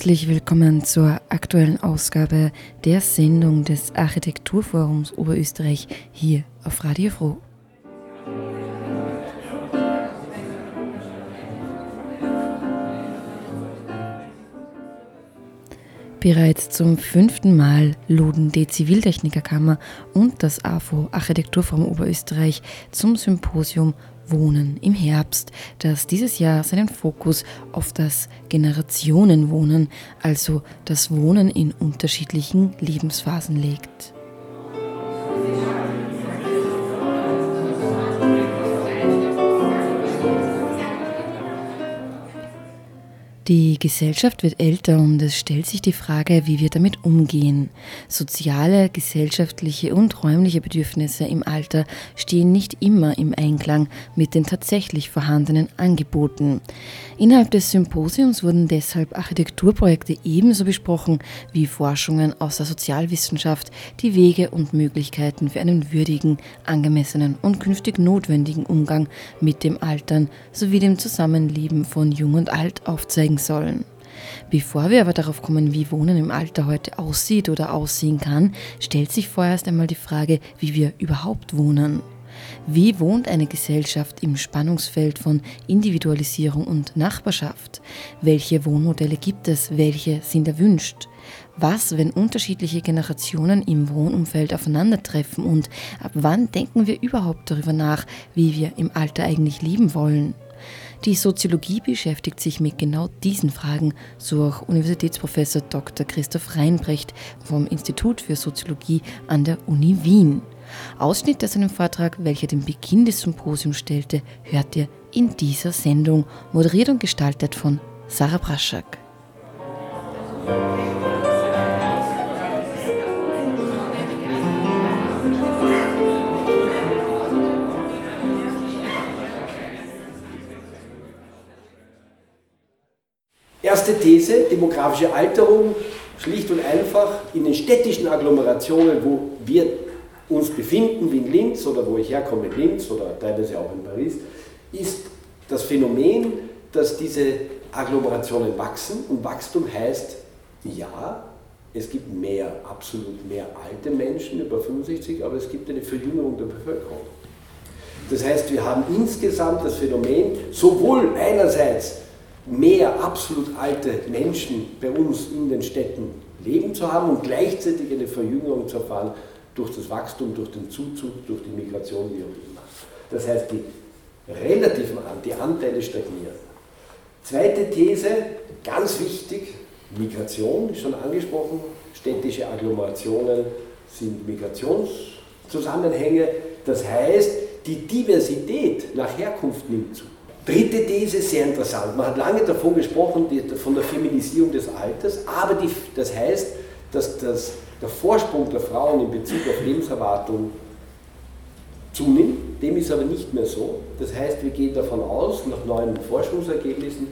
Herzlich willkommen zur aktuellen Ausgabe der Sendung des Architekturforums Oberösterreich hier auf Radio Froh. Bereits zum fünften Mal luden die Ziviltechnikerkammer und das AFO Architekturforum Oberösterreich zum Symposium Wohnen im Herbst, das dieses Jahr seinen Fokus auf das Generationenwohnen, also das Wohnen in unterschiedlichen Lebensphasen legt. Die Gesellschaft wird älter und es stellt sich die Frage, wie wir damit umgehen. Soziale, gesellschaftliche und räumliche Bedürfnisse im Alter stehen nicht immer im Einklang mit den tatsächlich vorhandenen Angeboten. Innerhalb des Symposiums wurden deshalb Architekturprojekte ebenso besprochen wie Forschungen aus der Sozialwissenschaft, die Wege und Möglichkeiten für einen würdigen, angemessenen und künftig notwendigen Umgang mit dem Altern sowie dem Zusammenleben von Jung und Alt aufzeigen sollen. Bevor wir aber darauf kommen, wie Wohnen im Alter heute aussieht oder aussehen kann, stellt sich vorerst einmal die Frage, wie wir überhaupt wohnen. Wie wohnt eine Gesellschaft im Spannungsfeld von Individualisierung und Nachbarschaft? Welche Wohnmodelle gibt es? Welche sind erwünscht? Was, wenn unterschiedliche Generationen im Wohnumfeld aufeinandertreffen und ab wann denken wir überhaupt darüber nach, wie wir im Alter eigentlich leben wollen? Die Soziologie beschäftigt sich mit genau diesen Fragen, so auch Universitätsprofessor Dr. Christoph Reinbrecht vom Institut für Soziologie an der Uni Wien. Ausschnitt aus einem Vortrag, welcher den Beginn des Symposiums stellte, hört ihr in dieser Sendung, moderiert und gestaltet von Sarah Braschak. Demografische Alterung, schlicht und einfach in den städtischen Agglomerationen, wo wir uns befinden, wie in Linz oder wo ich herkomme, in Linz oder teilweise auch in Paris, ist das Phänomen, dass diese Agglomerationen wachsen und Wachstum heißt, ja, es gibt mehr, absolut mehr alte Menschen über 65, aber es gibt eine Verjüngerung der Bevölkerung. Das heißt, wir haben insgesamt das Phänomen, sowohl einerseits mehr absolut alte Menschen bei uns in den Städten leben zu haben und gleichzeitig eine Verjüngerung zu erfahren durch das Wachstum, durch den Zuzug, durch die Migration, wie auch immer. Das heißt, die relativen die Anteile stagnieren. Zweite These, ganz wichtig, Migration, ist schon angesprochen, städtische Agglomerationen sind Migrationszusammenhänge. Das heißt, die Diversität nach Herkunft nimmt zu. Dritte These, sehr interessant. Man hat lange davon gesprochen, von der Feminisierung des Alters, aber die, das heißt, dass das, der Vorsprung der Frauen in Bezug auf Lebenserwartung zunimmt. Dem ist aber nicht mehr so. Das heißt, wir gehen davon aus, nach neuen Forschungsergebnissen,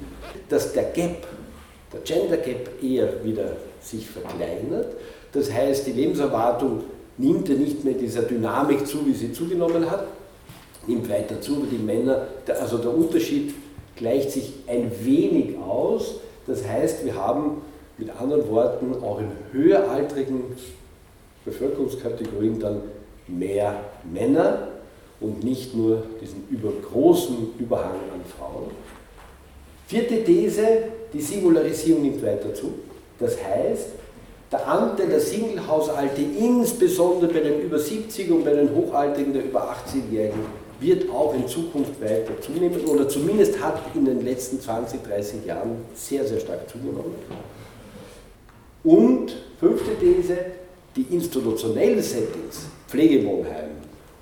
dass der Gap, der Gender Gap eher wieder sich verkleinert. Das heißt, die Lebenserwartung nimmt ja nicht mehr dieser Dynamik zu, wie sie zugenommen hat, nimmt weiter zu, aber die Männer, also der Unterschied gleicht sich ein wenig aus. Das heißt, wir haben mit anderen Worten auch in höheraltrigen Bevölkerungskategorien dann mehr Männer und nicht nur diesen übergroßen Überhang an Frauen. Vierte These, die Singularisierung nimmt weiter zu. Das heißt, der Anteil der Singlehaushalte, insbesondere bei den über 70 und bei den Hochaltrigen der über 80-Jährigen, wird auch in Zukunft weiter zunehmen oder zumindest hat in den letzten 20, 30 Jahren sehr, sehr stark zugenommen. Und fünfte These, die institutionellen Settings, Pflegewohnheim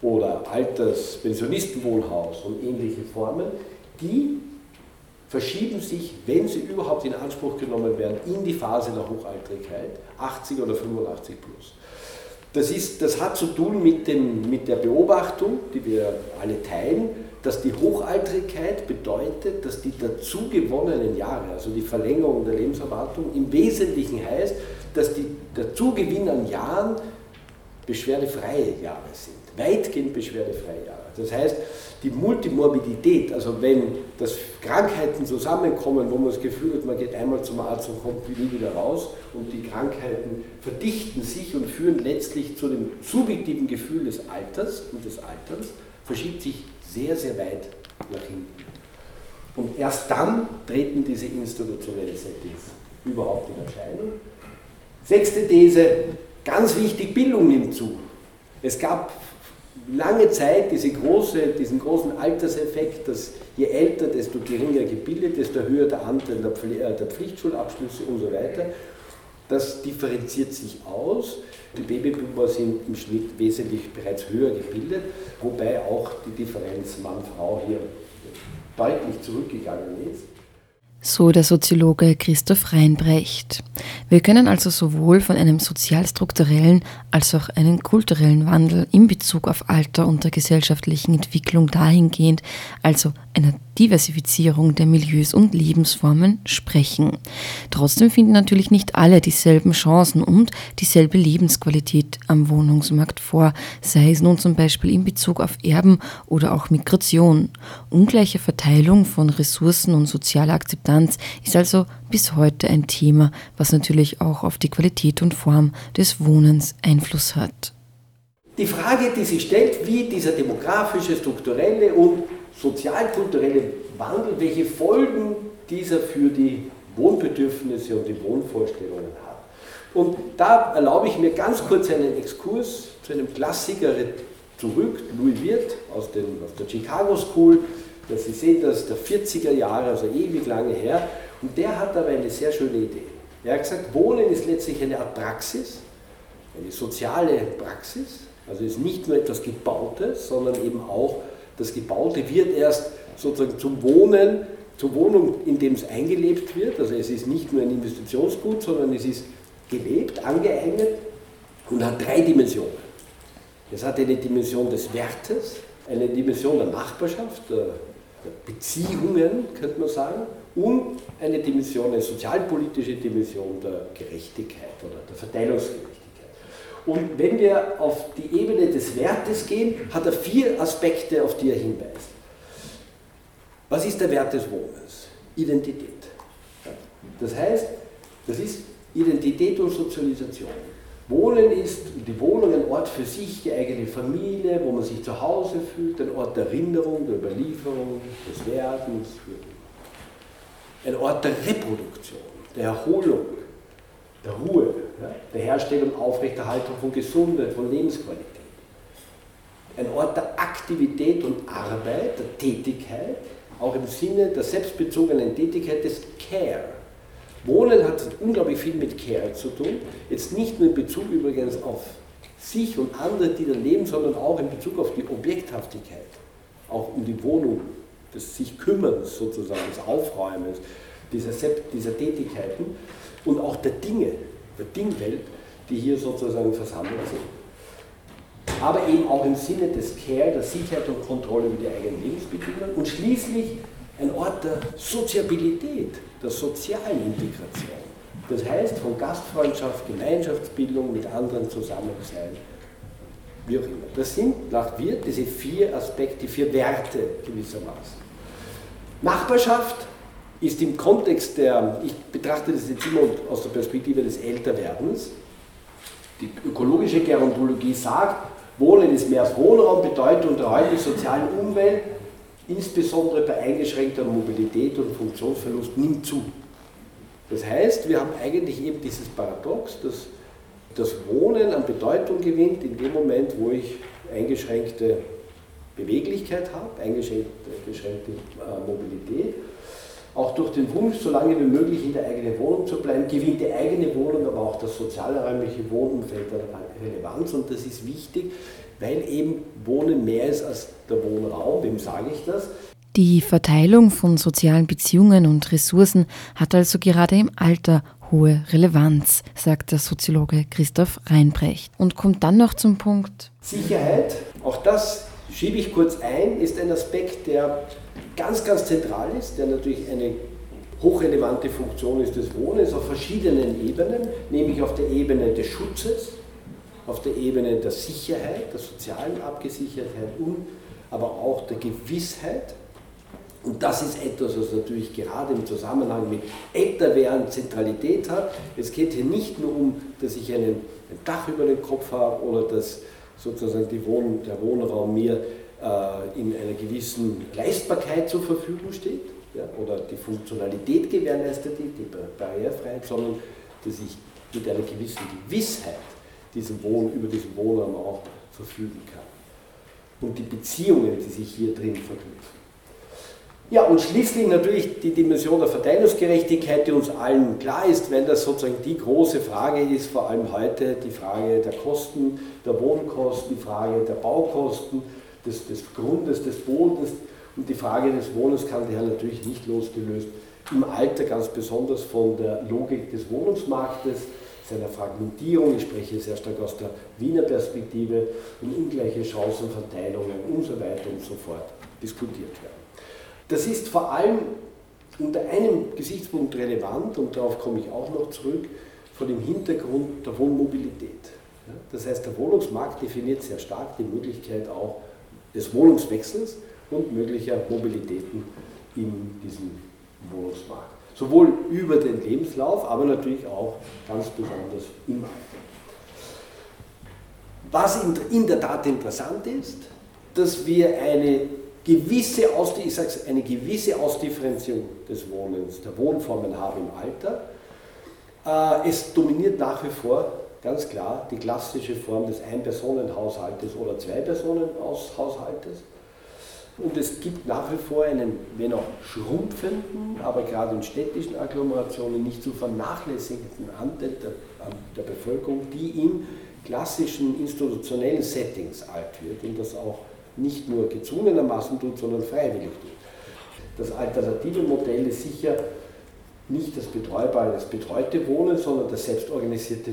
oder Alters-, Pensionistenwohnhaus und ähnliche Formen, die verschieben sich, wenn sie überhaupt in Anspruch genommen werden, in die Phase der Hochaltrigkeit, 80 oder 85 plus. Das, ist, das hat zu tun mit, dem, mit der Beobachtung, die wir alle teilen, dass die Hochaltrigkeit bedeutet, dass die dazu gewonnenen Jahre, also die Verlängerung der Lebenserwartung, im Wesentlichen heißt, dass die Dazugewinn Jahren beschwerdefreie Jahre sind, weitgehend beschwerdefreie Jahre. Das heißt, die Multimorbidität, also wenn das Krankheiten zusammenkommen, wo man das Gefühl hat, man geht einmal zum Arzt und kommt nie wieder raus und die Krankheiten verdichten sich und führen letztlich zu dem subjektiven Gefühl des Alters und des Alterns, verschiebt sich sehr, sehr weit nach hinten. Und erst dann treten diese institutionellen Settings überhaupt in Erscheinung. Sechste These, ganz wichtig, Bildung nimmt zu. Es gab lange Zeit diese große, diesen großen Alterseffekt, dass je älter, desto geringer gebildet, desto höher der Anteil der, äh, der Pflichtschulabschlüsse und so weiter. Das differenziert sich aus. Die Babyboomer sind im Schnitt wesentlich bereits höher gebildet, wobei auch die Differenz Mann-Frau hier deutlich zurückgegangen ist. So der Soziologe Christoph Reinbrecht. Wir können also sowohl von einem sozialstrukturellen als auch einem kulturellen Wandel in Bezug auf Alter und der gesellschaftlichen Entwicklung dahingehend, also einer Diversifizierung der Milieus und Lebensformen sprechen. Trotzdem finden natürlich nicht alle dieselben Chancen und dieselbe Lebensqualität am Wohnungsmarkt vor, sei es nun zum Beispiel in Bezug auf Erben oder auch Migration. Ungleiche Verteilung von Ressourcen und soziale Akzeptanz ist also bis heute ein Thema, was natürlich auch auf die Qualität und Form des Wohnens Einfluss hat. Die Frage, die sich stellt, wie dieser demografische, strukturelle und sozialkulturelle Wandel, welche Folgen dieser für die Wohnbedürfnisse und die Wohnvorstellungen hat. Und da erlaube ich mir ganz kurz einen Exkurs zu einem Klassiker zurück, Louis Wirth aus, den, aus der Chicago School. Sie sehen das der 40er Jahre, also ewig lange her. Und der hat aber eine sehr schöne Idee. Er hat gesagt, Wohnen ist letztlich eine Art Praxis, eine soziale Praxis. Also ist nicht nur etwas Gebautes, sondern eben auch das Gebaute wird erst sozusagen zum Wohnen, zur Wohnung, in dem es eingelebt wird. Also es ist nicht nur ein Investitionsgut, sondern es ist gelebt, angeeignet und hat drei Dimensionen. Es hat eine Dimension des Wertes, eine Dimension der Nachbarschaft, der Beziehungen, könnte man sagen, und eine Dimension, eine sozialpolitische Dimension der Gerechtigkeit oder der Verteilungsgerechtigkeit. Und wenn wir auf die Ebene des Wertes gehen, hat er vier Aspekte, auf die er hinweist. Was ist der Wert des Wohnens? Identität. Das heißt, das ist Identität und Sozialisation. Wohnen ist die Wohnung ein Ort für sich, die eigene Familie, wo man sich zu Hause fühlt, ein Ort der Erinnerung, der Überlieferung, des Werdens, ein Ort der Reproduktion, der Erholung, der Ruhe, der Herstellung, Aufrechterhaltung von Gesundheit, von Lebensqualität. Ein Ort der Aktivität und Arbeit, der Tätigkeit, auch im Sinne der selbstbezogenen Tätigkeit des Care. Wohnen hat unglaublich viel mit Care zu tun. Jetzt nicht nur in Bezug übrigens auf sich und andere, die da leben, sondern auch in Bezug auf die Objekthaftigkeit. Auch um die Wohnung, des sich Kümmerns sozusagen, des Aufräumens, dieser, dieser Tätigkeiten und auch der Dinge, der Dingwelt, die hier sozusagen versammelt sind. Aber eben auch im Sinne des Care, der Sicherheit und Kontrolle über die eigenen Lebensbedingungen und schließlich ein Ort der Soziabilität, der sozialen Integration. Das heißt von Gastfreundschaft, Gemeinschaftsbildung, mit anderen zusammen sein, wie auch immer. Das sind nach Wirt diese vier Aspekte, vier Werte gewissermaßen. Nachbarschaft ist im Kontext der, ich betrachte das jetzt immer aus der Perspektive des Älterwerdens, die ökologische Gerontologie sagt, Wohnen ist mehr als Wohnraum, Bedeutung der heutigen sozialen Umwelt, insbesondere bei eingeschränkter Mobilität und Funktionsverlust, nimmt zu. Das heißt, wir haben eigentlich eben dieses Paradox, dass das Wohnen an Bedeutung gewinnt in dem Moment, wo ich eingeschränkte Beweglichkeit habe, eingeschränkte äh, Mobilität, auch durch den Wunsch, so lange wie möglich in der eigenen Wohnung zu bleiben, gewinnt die eigene Wohnung, aber auch das sozialräumliche Wohnumfeld an Relevanz und das ist wichtig, weil eben Wohnen mehr ist als der Wohnraum. Wem sage ich das? Die Verteilung von sozialen Beziehungen und Ressourcen hat also gerade im Alter hohe Relevanz, sagt der Soziologe Christoph Reinbrecht und kommt dann noch zum Punkt Sicherheit. Auch das schiebe ich kurz ein, ist ein Aspekt, der ganz, ganz zentral ist, der natürlich eine hochrelevante Funktion ist des Wohnens auf verschiedenen Ebenen, nämlich auf der Ebene des Schutzes, auf der Ebene der Sicherheit, der sozialen Abgesichertheit und aber auch der Gewissheit. Und das ist etwas, was natürlich gerade im Zusammenhang mit Älterwerden Zentralität hat. Es geht hier nicht nur um, dass ich einen, ein Dach über den Kopf habe oder dass sozusagen Wohn der Wohnraum mir in einer gewissen Leistbarkeit zur Verfügung steht ja, oder die Funktionalität gewährleistet, die, die Barrierefreiheit, sondern dass ich mit einer gewissen Gewissheit diesen Wohn, über diesen Wohnraum auch verfügen kann. Und die Beziehungen, die sich hier drin verknüpfen. Ja, und schließlich natürlich die Dimension der Verteilungsgerechtigkeit, die uns allen klar ist, wenn das sozusagen die große Frage ist, vor allem heute die Frage der Kosten, der Wohnkosten, die Frage der Baukosten, des, des Grundes, des Bodens und die Frage des Wohnens kann daher natürlich nicht losgelöst im Alter ganz besonders von der Logik des Wohnungsmarktes, seiner Fragmentierung, ich spreche sehr stark aus der Wiener Perspektive, und ungleiche Chancenverteilungen und so weiter und so fort diskutiert werden. Das ist vor allem unter einem Gesichtspunkt relevant, und darauf komme ich auch noch zurück, vor dem Hintergrund der Wohnmobilität. Das heißt, der Wohnungsmarkt definiert sehr stark die Möglichkeit auch des Wohnungswechsels und möglicher Mobilitäten in diesem Wohnungsmarkt. Sowohl über den Lebenslauf, aber natürlich auch ganz besonders im Alter. Was in der Tat interessant ist, dass wir eine gewisse, ich sag's, eine gewisse Ausdifferenzierung des Wohnens, der Wohnformen haben im Alter. Äh, es dominiert nach wie vor ganz klar die klassische Form des Ein-Personen-Haushaltes oder Zwei-Personen-Haushaltes. Und es gibt nach wie vor einen, wenn auch schrumpfenden, aber gerade in städtischen Agglomerationen nicht zu vernachlässigenden Anteil der, der Bevölkerung, die in klassischen institutionellen Settings alt wird und das auch nicht nur gezwungenermaßen tut, sondern freiwillig tut. Das alternative Modell ist sicher nicht das betreubare, das betreute Wohnen, sondern das selbstorganisierte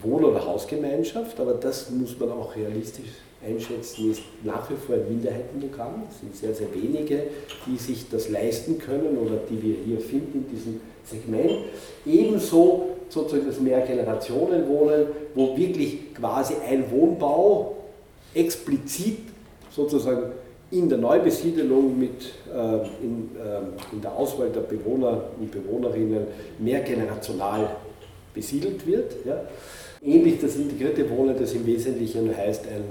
Wohn- oder Hausgemeinschaft, aber das muss man auch realistisch einschätzen, ist nach wie vor ein Minderheitenprogramm. Es sind sehr, sehr wenige, die sich das leisten können oder die wir hier finden in diesem Segment. Ebenso sozusagen das Mehrgenerationenwohnen, wo wirklich quasi ein Wohnbau explizit sozusagen in der Neubesiedelung mit äh, in, äh, in der Auswahl der Bewohner und Bewohnerinnen mehrgenerational besiedelt wird. Ja. Ähnlich das integrierte Wohnen, das im Wesentlichen heißt ein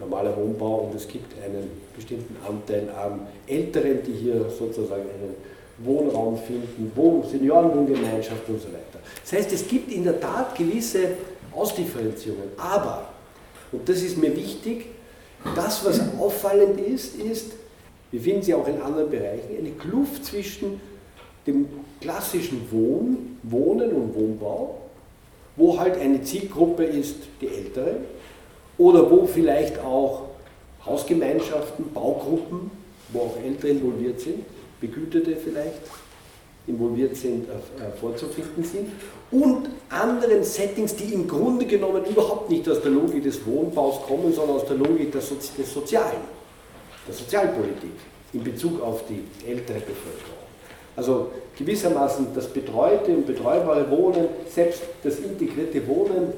normaler Wohnbau und es gibt einen bestimmten Anteil an Älteren, die hier sozusagen einen Wohnraum finden, Wohn Seniorenwohngemeinschaft und so weiter. Das heißt, es gibt in der Tat gewisse Ausdifferenzierungen, aber, und das ist mir wichtig, das, was auffallend ist, ist, wir finden sie auch in anderen Bereichen, eine Kluft zwischen dem klassischen Wohn, Wohnen und Wohnbau, wo halt eine Zielgruppe ist, die Ältere, oder wo vielleicht auch Hausgemeinschaften, Baugruppen, wo auch Ältere involviert sind, Begütete vielleicht involviert sind, äh, äh, vorzufinden sind und anderen Settings, die im Grunde genommen überhaupt nicht aus der Logik des Wohnbaus kommen, sondern aus der Logik des Sozialen, der Sozialpolitik in Bezug auf die ältere Bevölkerung. Also gewissermaßen das betreute und betreubare Wohnen, selbst das integrierte Wohnen,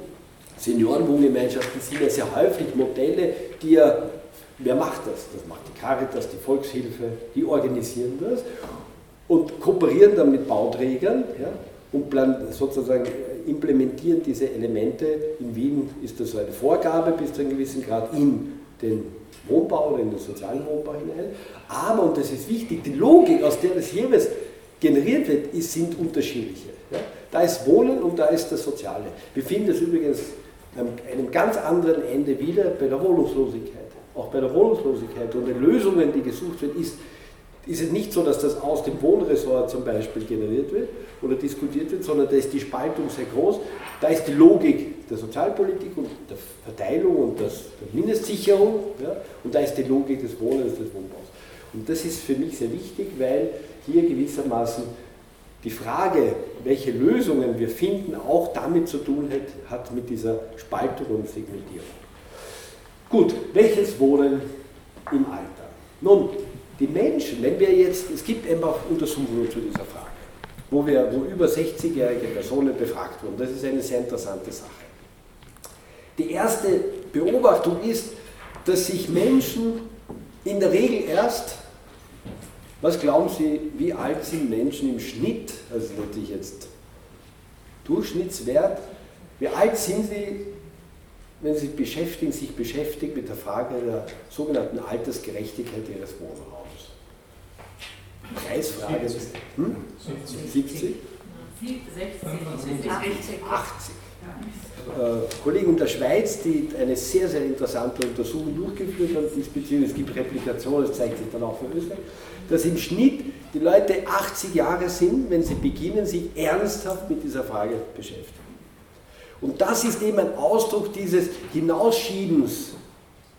Seniorenwohngemeinschaften sind ja sehr häufig Modelle, die ja, wer macht das? Das macht die Caritas, die Volkshilfe, die organisieren das und kooperieren dann mit Bauträgern ja, und sozusagen implementieren diese Elemente. In Wien ist das eine Vorgabe bis zu einem gewissen Grad in den Wohnbau oder in den sozialen Wohnbau hinein. Aber, und das ist wichtig, die Logik, aus der das jeweils generiert wird, ist, sind unterschiedliche. Ja? Da ist Wohnen und da ist das Soziale. Wir finden das übrigens an einem ganz anderen Ende wieder bei der Wohnungslosigkeit. auch bei der Wohnungslosigkeit und den Lösungen, die gesucht werden, ist, ist es nicht so, dass das aus dem Wohnressort zum Beispiel generiert wird oder diskutiert wird, sondern da ist die Spaltung sehr groß. Da ist die Logik der Sozialpolitik und der Verteilung und der Mindestsicherung ja, und da ist die Logik des Wohnens, des Wohnbaus. Und das ist für mich sehr wichtig, weil hier gewissermaßen die Frage, welche Lösungen wir finden, auch damit zu tun hat, hat mit dieser Spaltung und Segmentierung. Gut, welches Wohnen im Alter? Nun, die Menschen, wenn wir jetzt, es gibt einfach Untersuchungen zu dieser Frage, wo, wir, wo über 60-jährige Personen befragt wurden. Das ist eine sehr interessante Sache. Die erste Beobachtung ist, dass sich Menschen in der Regel erst, was glauben Sie, wie alt sind Menschen im Schnitt, also natürlich jetzt Durchschnittswert, wie alt sind sie, wenn sie beschäftigen, sich beschäftigen mit der Frage der sogenannten Altersgerechtigkeit ihres Wohnraums? Preisfrage. Hm? 70? 60, 80. 80. Äh, Kollegen der Schweiz, die eine sehr, sehr interessante Untersuchung durchgeführt haben diesbezüglich, es gibt Replikationen, das zeigt sich dann auch für Österreich, dass im Schnitt die Leute 80 Jahre sind, wenn sie beginnen, sich ernsthaft mit dieser Frage beschäftigen. Und das ist eben ein Ausdruck dieses Hinausschiebens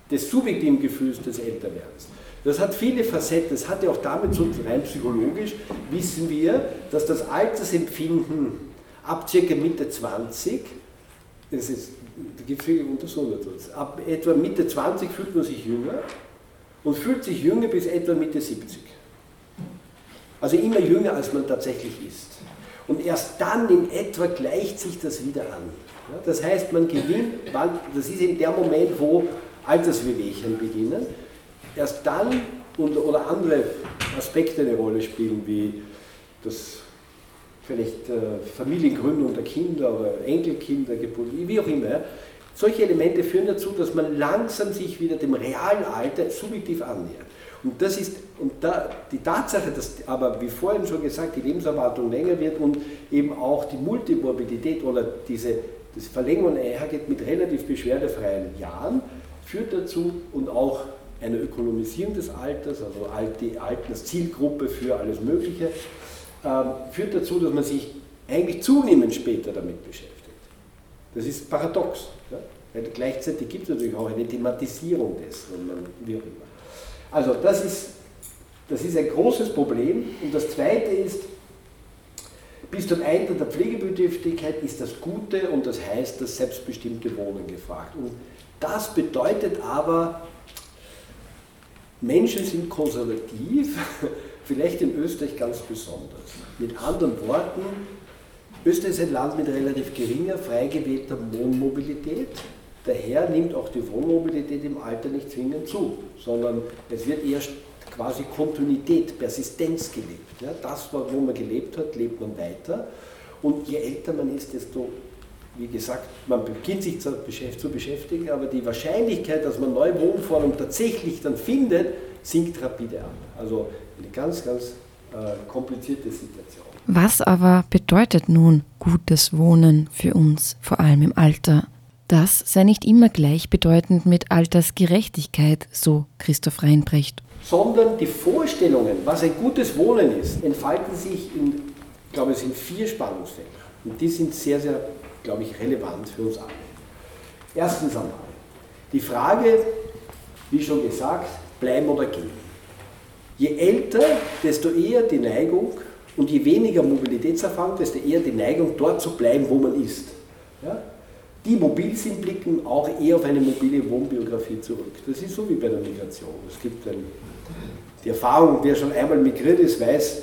des subjektiven Gefühls des Älterwerdens. Das hat viele Facetten. Das ja auch damit zu tun, rein psychologisch wissen wir, dass das Altersempfinden ab circa Mitte 20, das ist, da gibt es viele Untersuchungen dazu, ab etwa Mitte 20 fühlt man sich jünger und fühlt sich jünger bis etwa Mitte 70. Also immer jünger, als man tatsächlich ist. Und erst dann in etwa gleicht sich das wieder an. Das heißt, man gewinnt, das ist in der Moment, wo Alterswehwehchen beginnen erst dann und, oder andere Aspekte eine Rolle spielen, wie das vielleicht äh, Familiengründung der Kinder oder Enkelkinder, Geburt, wie auch immer. Solche Elemente führen dazu, dass man langsam sich wieder dem realen Alter subjektiv annähert. Und das ist und da, die Tatsache, dass aber wie vorhin schon gesagt, die Lebenserwartung länger wird und eben auch die Multimorbidität oder diese das Verlängerung einhergeht mit relativ beschwerdefreien Jahren, führt dazu und auch eine Ökonomisierung des Alters, also die Alten als Zielgruppe für alles Mögliche, führt dazu, dass man sich eigentlich zunehmend später damit beschäftigt. Das ist paradox. Ja? Weil gleichzeitig gibt es natürlich auch eine Thematisierung dessen, man, wie auch immer. Also das ist, das ist ein großes Problem. Und das Zweite ist, bis zum Eintritt der Pflegebedürftigkeit ist das Gute und das heißt das selbstbestimmte Wohnen gefragt. Und das bedeutet aber Menschen sind konservativ, vielleicht in Österreich ganz besonders. Mit anderen Worten, Österreich ist ein Land mit relativ geringer, frei gewählter Wohnmobilität. Daher nimmt auch die Wohnmobilität im Alter nicht zwingend zu, sondern es wird eher quasi Kontinuität, Persistenz gelebt. Ja, das, wo man gelebt hat, lebt man weiter. Und je älter man ist, desto wie gesagt, man beginnt sich zu beschäftigen, aber die Wahrscheinlichkeit, dass man neue Wohnformen tatsächlich dann findet, sinkt rapide ab. Also eine ganz, ganz äh, komplizierte Situation. Was aber bedeutet nun gutes Wohnen für uns, vor allem im Alter? Das sei nicht immer gleichbedeutend mit Altersgerechtigkeit, so Christoph Reinbrecht. Sondern die Vorstellungen, was ein gutes Wohnen ist, entfalten sich in, ich glaube, es sind vier Spannungsfelder. Und die sind sehr, sehr glaube ich, relevant für uns alle. Erstens einmal, die Frage, wie schon gesagt, bleiben oder gehen. Je älter, desto eher die Neigung und je weniger Mobilitätserfahrung, desto eher die Neigung, dort zu bleiben, wo man ist. Ja? Die mobil sind, blicken auch eher auf eine mobile Wohnbiografie zurück. Das ist so wie bei der Migration. Es gibt ein, die Erfahrung, wer schon einmal migriert ist, weiß,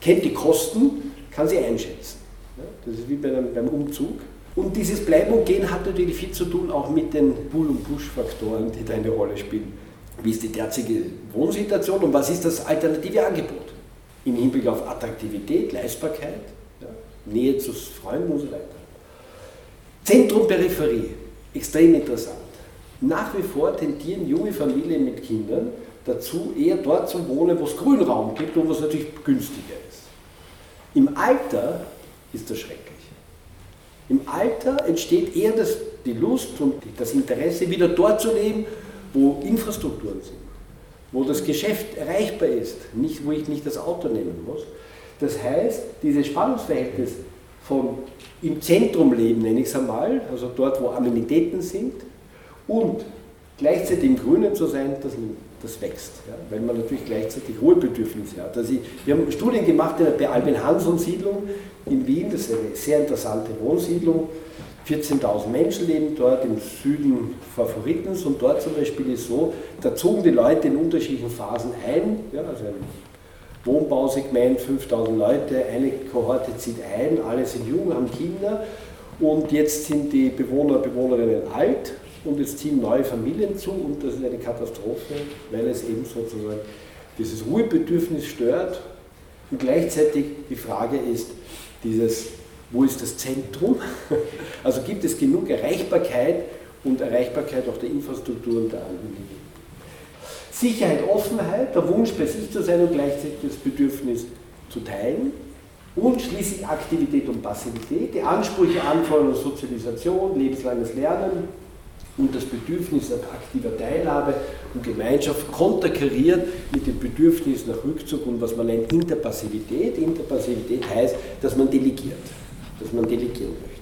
kennt die Kosten, kann sie einschätzen. Ja? Das ist wie bei einem, beim Umzug. Und dieses Bleiben und Gehen hat natürlich viel zu tun auch mit den Pull- und Push-Faktoren, die da eine Rolle spielen. Wie ist die derzeitige Wohnsituation und was ist das alternative Angebot? Im Hinblick auf Attraktivität, Leistbarkeit, ja, Nähe zu Freunden und so weiter. Zentrum, Peripherie, extrem interessant. Nach wie vor tendieren junge Familien mit Kindern dazu, eher dort zu wohnen, wo es Grünraum gibt und wo es natürlich günstiger ist. Im Alter ist das schrecklich. Im Alter entsteht eher das, die Lust und das Interesse, wieder dort zu leben, wo Infrastrukturen sind, wo das Geschäft erreichbar ist, nicht, wo ich nicht das Auto nehmen muss. Das heißt, dieses Spannungsverhältnis von im Zentrum leben, nenne ich es einmal, also dort, wo Amenitäten sind, und gleichzeitig im Grünen zu sein, das, das wächst, ja, weil man natürlich gleichzeitig Ruhebedürfnisse hat. Also ich, wir haben Studien gemacht bei Albin Hanson Siedlung in Wien, das ist eine sehr interessante Wohnsiedlung. 14.000 Menschen leben dort im Süden Favoritens und dort zum Beispiel ist so, da zogen die Leute in unterschiedlichen Phasen ein, ja, also ein Wohnbausegment, 5000 Leute, eine Kohorte zieht ein, alle sind jung, haben Kinder. Und jetzt sind die Bewohner und Bewohnerinnen alt und es ziehen neue Familien zu und das ist eine Katastrophe, weil es eben sozusagen dieses Ruhebedürfnis stört. Und gleichzeitig die Frage ist, dieses, wo ist das Zentrum? Also gibt es genug Erreichbarkeit und Erreichbarkeit auch der Infrastruktur und der Anliegen. Sicherheit, Offenheit, der Wunsch bei sich zu sein und gleichzeitig das Bedürfnis zu teilen und schließlich Aktivität und Passivität, die Ansprüche, Anforderungen Sozialisation, lebenslanges Lernen und das Bedürfnis nach aktiver Teilhabe und Gemeinschaft konterkariert mit dem Bedürfnis nach Rückzug und was man nennt Interpassivität. Interpassivität heißt, dass man delegiert, dass man delegieren möchte.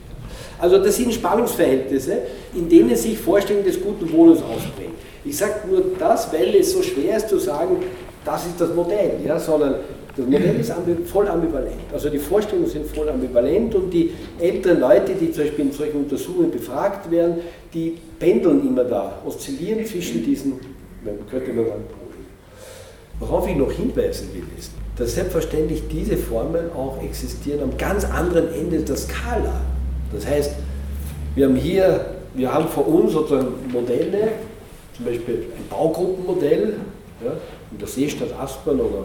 Also das sind Spannungsverhältnisse, in denen sich Vorstellungen des guten Wohnens ausprägen. Ich sage nur das, weil es so schwer ist zu sagen, das ist das Modell, ja, sondern das Modell ist voll ambivalent. Also die Vorstellungen sind voll ambivalent und die älteren Leute, die zum Beispiel in solchen Untersuchungen befragt werden, die pendeln immer da, oszillieren zwischen diesen, könnte man sagen. Worauf ich noch hinweisen will, ist, dass selbstverständlich diese Formen auch existieren am ganz anderen Ende der Skala. Das heißt, wir haben hier, wir haben vor uns sozusagen Modelle, zum Beispiel ein Baugruppenmodell ja, in der Seestadt Aspern oder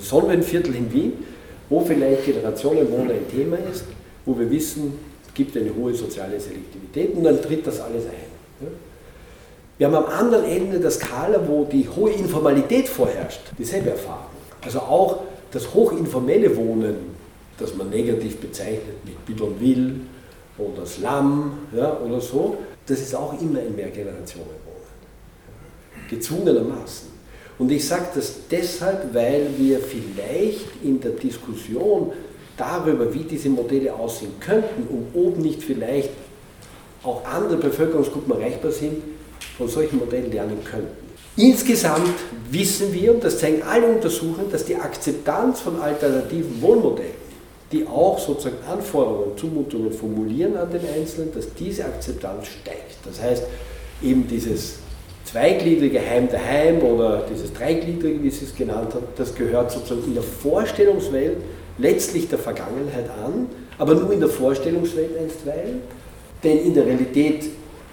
Sonnenviertel in Wien, wo vielleicht Generationenwohner ein Thema ist, wo wir wissen, es gibt eine hohe soziale Selektivität und dann tritt das alles ein. Wir haben am anderen Ende der Skala, wo die hohe Informalität vorherrscht, dieselbe Erfahrung. Also auch das hochinformelle Wohnen, das man negativ bezeichnet mit Bidonville oder Slum ja, oder so, das ist auch immer in Mehrgenerationenwohnen. Gezwungenermaßen. Und ich sage das deshalb, weil wir vielleicht in der Diskussion darüber, wie diese Modelle aussehen könnten und ob nicht vielleicht auch andere Bevölkerungsgruppen erreichbar sind, von solchen Modellen lernen könnten. Insgesamt wissen wir, und das zeigen alle Untersuchungen, dass die Akzeptanz von alternativen Wohnmodellen die auch sozusagen Anforderungen, Zumutungen formulieren an den Einzelnen, dass diese Akzeptanz steigt. Das heißt, eben dieses zweigliedrige Heim daheim oder dieses dreigliedrige, wie Sie es genannt haben, das gehört sozusagen in der Vorstellungswelt letztlich der Vergangenheit an, aber nur in der Vorstellungswelt einstweilen, denn in der Realität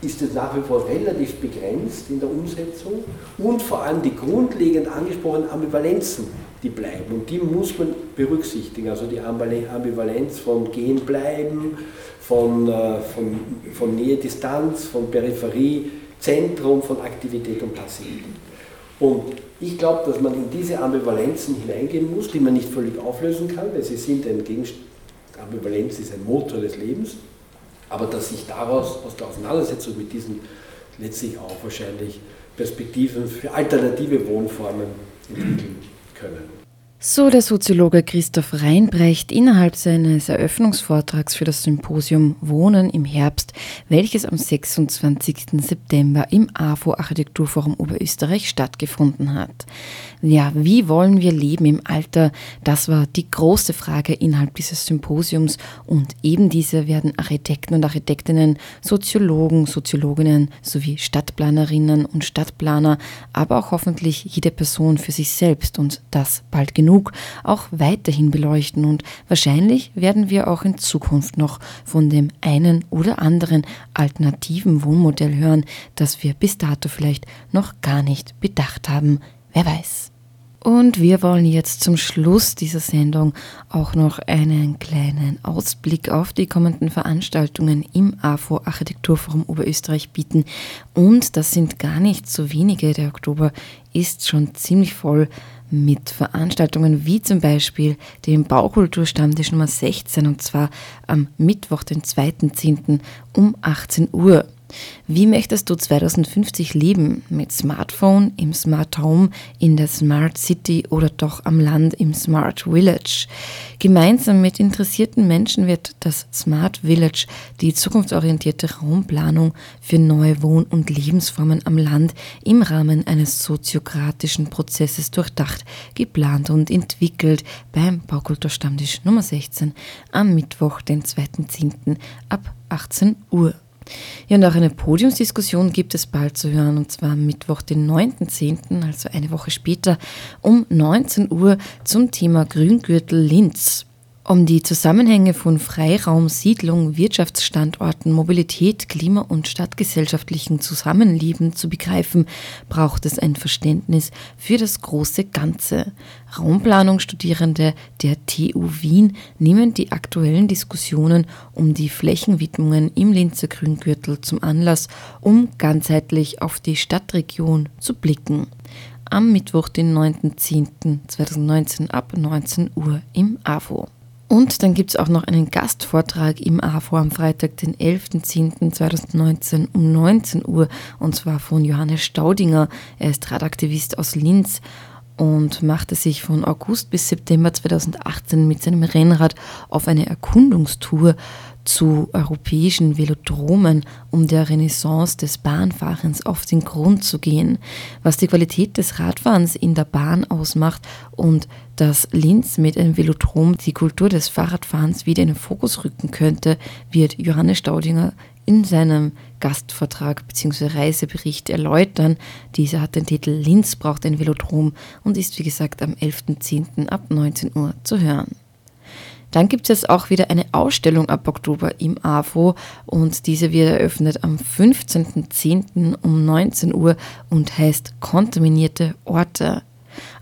ist es nach wie vor relativ begrenzt in der Umsetzung und vor allem die grundlegend angesprochenen Ambivalenzen die bleiben. Und die muss man berücksichtigen. Also die Ambivalenz von Gehen bleiben, von, äh, von, von Nähe, Distanz, von Peripherie, Zentrum, von Aktivität und Passivität. Und ich glaube, dass man in diese Ambivalenzen hineingehen muss, die man nicht völlig auflösen kann, weil sie sind ein Gegenstand. Ambivalenz ist ein Motor des Lebens, aber dass sich daraus, aus der Auseinandersetzung mit diesen letztlich auch wahrscheinlich Perspektiven für alternative Wohnformen entwickeln können. So der Soziologe Christoph Reinbrecht innerhalb seines Eröffnungsvortrags für das Symposium Wohnen im Herbst, welches am 26. September im AFO Architekturforum Oberösterreich stattgefunden hat. Ja, wie wollen wir leben im Alter? Das war die große Frage innerhalb dieses Symposiums und eben diese werden Architekten und Architektinnen, Soziologen, Soziologinnen sowie Stadtplanerinnen und Stadtplaner, aber auch hoffentlich jede Person für sich selbst und das bald genug auch weiterhin beleuchten und wahrscheinlich werden wir auch in Zukunft noch von dem einen oder anderen alternativen Wohnmodell hören, das wir bis dato vielleicht noch gar nicht bedacht haben. Wer weiß. Und wir wollen jetzt zum Schluss dieser Sendung auch noch einen kleinen Ausblick auf die kommenden Veranstaltungen im AFO Architekturforum Oberösterreich bieten. Und das sind gar nicht so wenige. Der Oktober ist schon ziemlich voll mit Veranstaltungen wie zum Beispiel dem Baukulturstammtisch Nummer 16 und zwar am Mittwoch, den 2.10. um 18 Uhr. Wie möchtest du 2050 leben? Mit Smartphone, im Smart Home, in der Smart City oder doch am Land im Smart Village? Gemeinsam mit interessierten Menschen wird das Smart Village, die zukunftsorientierte Raumplanung für neue Wohn- und Lebensformen am Land im Rahmen eines soziokratischen Prozesses durchdacht, geplant und entwickelt beim Baukulturstammtisch Nummer 16 am Mittwoch, den 2.10. ab 18 Uhr. Ja, und auch eine Podiumsdiskussion gibt es bald zu hören, und zwar am Mittwoch, den 9.10., also eine Woche später, um 19 Uhr zum Thema Grüngürtel Linz. Um die Zusammenhänge von Freiraum, Siedlung, Wirtschaftsstandorten, Mobilität, Klima- und stadtgesellschaftlichen Zusammenleben zu begreifen, braucht es ein Verständnis für das große Ganze. Raumplanungsstudierende der TU Wien nehmen die aktuellen Diskussionen um die Flächenwidmungen im Linzer Grüngürtel zum Anlass, um ganzheitlich auf die Stadtregion zu blicken am Mittwoch, den 9.10.2019 ab 19 Uhr im AFO. Und dann gibt es auch noch einen Gastvortrag im AFO am Freitag, den 11.10.2019 um 19 Uhr, und zwar von Johannes Staudinger. Er ist Radaktivist aus Linz und machte sich von August bis September 2018 mit seinem Rennrad auf eine Erkundungstour zu europäischen Velodromen, um der Renaissance des Bahnfahrens auf den Grund zu gehen, was die Qualität des Radfahrens in der Bahn ausmacht und dass Linz mit einem Velodrom die Kultur des Fahrradfahrens wieder in den Fokus rücken könnte, wird Johannes Staudinger in seinem Gastvortrag bzw. Reisebericht erläutern. Dieser hat den Titel Linz braucht ein Velodrom und ist wie gesagt am 11.10. ab 19 Uhr zu hören. Dann gibt es auch wieder eine Ausstellung ab Oktober im AFO und diese wird eröffnet am 15.10. um 19 Uhr und heißt Kontaminierte Orte.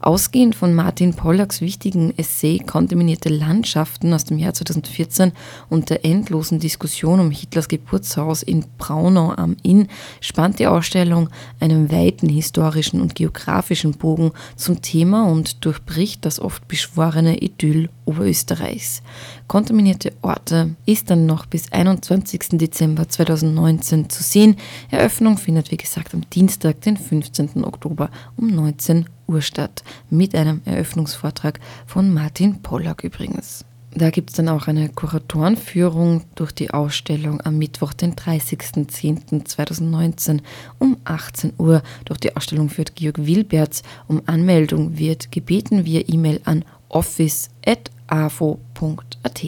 Ausgehend von Martin Pollacks wichtigen Essay Kontaminierte Landschaften aus dem Jahr 2014 und der endlosen Diskussion um Hitlers Geburtshaus in Braunau am Inn spannt die Ausstellung einen weiten historischen und geografischen Bogen zum Thema und durchbricht das oft beschworene Idyll Oberösterreichs. Kontaminierte Orte ist dann noch bis 21. Dezember 2019 zu sehen. Eröffnung findet wie gesagt am Dienstag, den 15. Oktober um 19 Uhr. Urstadt mit einem Eröffnungsvortrag von Martin Pollack übrigens. Da gibt es dann auch eine Kuratorenführung durch die Ausstellung am Mittwoch, den 30.10.2019 um 18 Uhr. Durch die Ausstellung führt Georg Wilberts. Um Anmeldung wird gebeten via E-Mail an office.avo.at.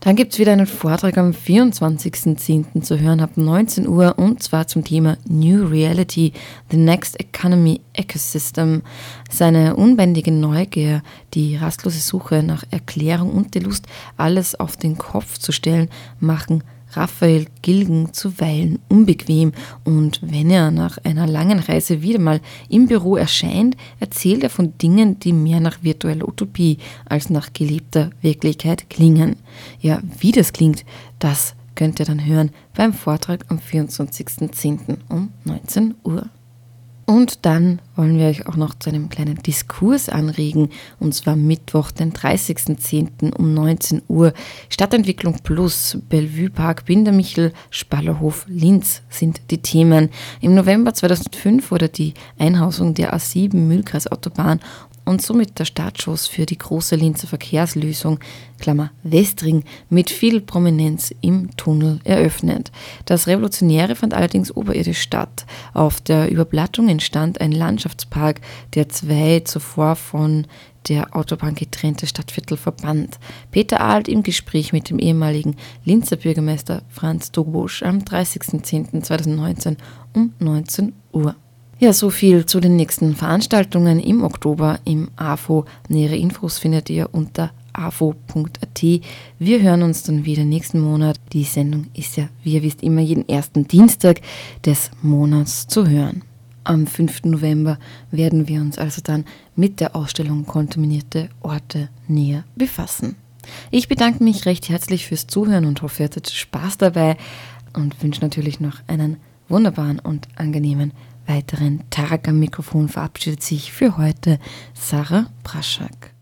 Dann gibt es wieder einen Vortrag am 24.10. zu hören ab 19 Uhr und zwar zum Thema New Reality, The Next Economy Ecosystem. Seine unbändige Neugier, die rastlose Suche nach Erklärung und die Lust, alles auf den Kopf zu stellen, machen Raphael Gilgen zuweilen unbequem und wenn er nach einer langen Reise wieder mal im Büro erscheint, erzählt er von Dingen, die mehr nach virtueller Utopie als nach gelebter Wirklichkeit klingen. Ja, wie das klingt, das könnt ihr dann hören beim Vortrag am 24.10. um 19 Uhr. Und dann wollen wir euch auch noch zu einem kleinen Diskurs anregen, und zwar Mittwoch, den 30.10. um 19 Uhr. Stadtentwicklung Plus, Bellevue Park, Bindermichel, Spallerhof, Linz sind die Themen. Im November 2005 wurde die Einhausung der A7 Mühlkreis Autobahn und somit der Startschuss für die große Linzer Verkehrslösung, Klammer Westring, mit viel Prominenz im Tunnel eröffnet. Das Revolutionäre fand allerdings oberirdisch statt. Auf der Überplattung entstand ein Landschaftspark, der zwei zuvor von der Autobahn getrennte Stadtviertel verband. Peter Alt im Gespräch mit dem ehemaligen Linzer Bürgermeister Franz Dobusch am 30.10.2019 um 19 Uhr. Ja, so viel zu den nächsten Veranstaltungen im Oktober im AFO. Nähere Infos findet ihr unter afo.at. Wir hören uns dann wieder nächsten Monat. Die Sendung ist ja, wie ihr wisst, immer jeden ersten Dienstag des Monats zu hören. Am 5. November werden wir uns also dann mit der Ausstellung Kontaminierte Orte näher befassen. Ich bedanke mich recht herzlich fürs Zuhören und hoffe, ihr hattet Spaß dabei und wünsche natürlich noch einen wunderbaren und angenehmen weiteren Tag am Mikrofon verabschiedet sich für heute Sarah Braschak.